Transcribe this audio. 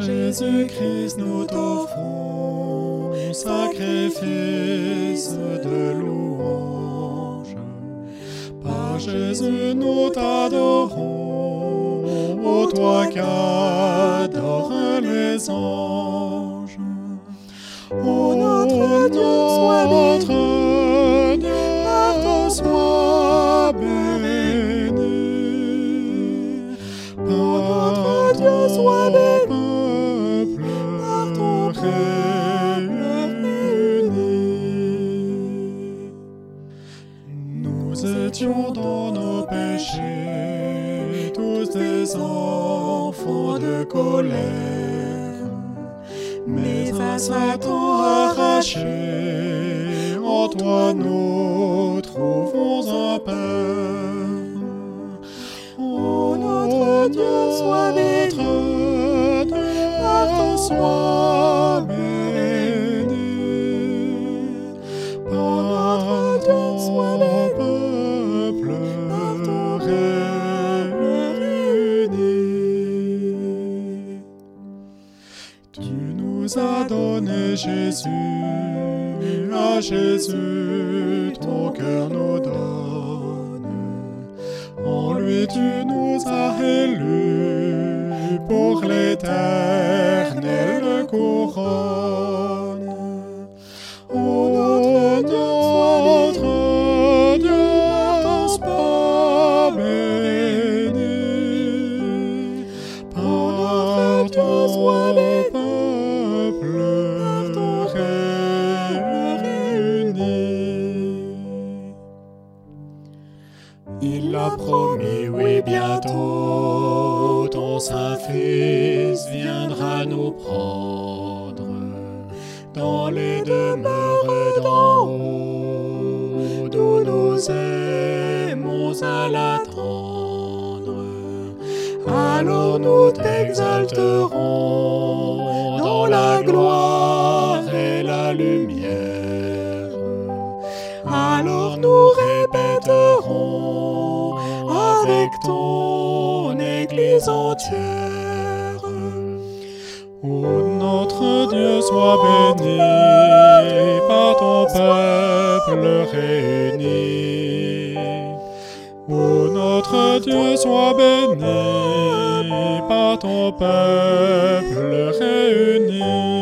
Jésus-Christ, nous t'offrons sacrifice de louange. Par Jésus, nous t'adorons, ô toi qui adores les anges. Ô notre Dieu, sois béni, par sois béni. Dans nos péchés, tous des enfants de colère. Mais à Satan arraché, en toi nous trouvons un Père. Ô notre Dieu, sois béni, par ton nous as donné Jésus, à Jésus ton cœur nous donne. En lui tu nous as élus pour l'éternelle couronne. Il l'a promis, oui, bientôt, ton Saint-Fils viendra nous prendre dans les demeures d'en haut, d'où nous aimons à l'attendre. Alors nous t'exalterons dans la gloire et la lumière. Église entière. Ô notre Dieu, sois béni par ton peuple réuni. Ô notre Dieu, sois béni par ton peuple réuni.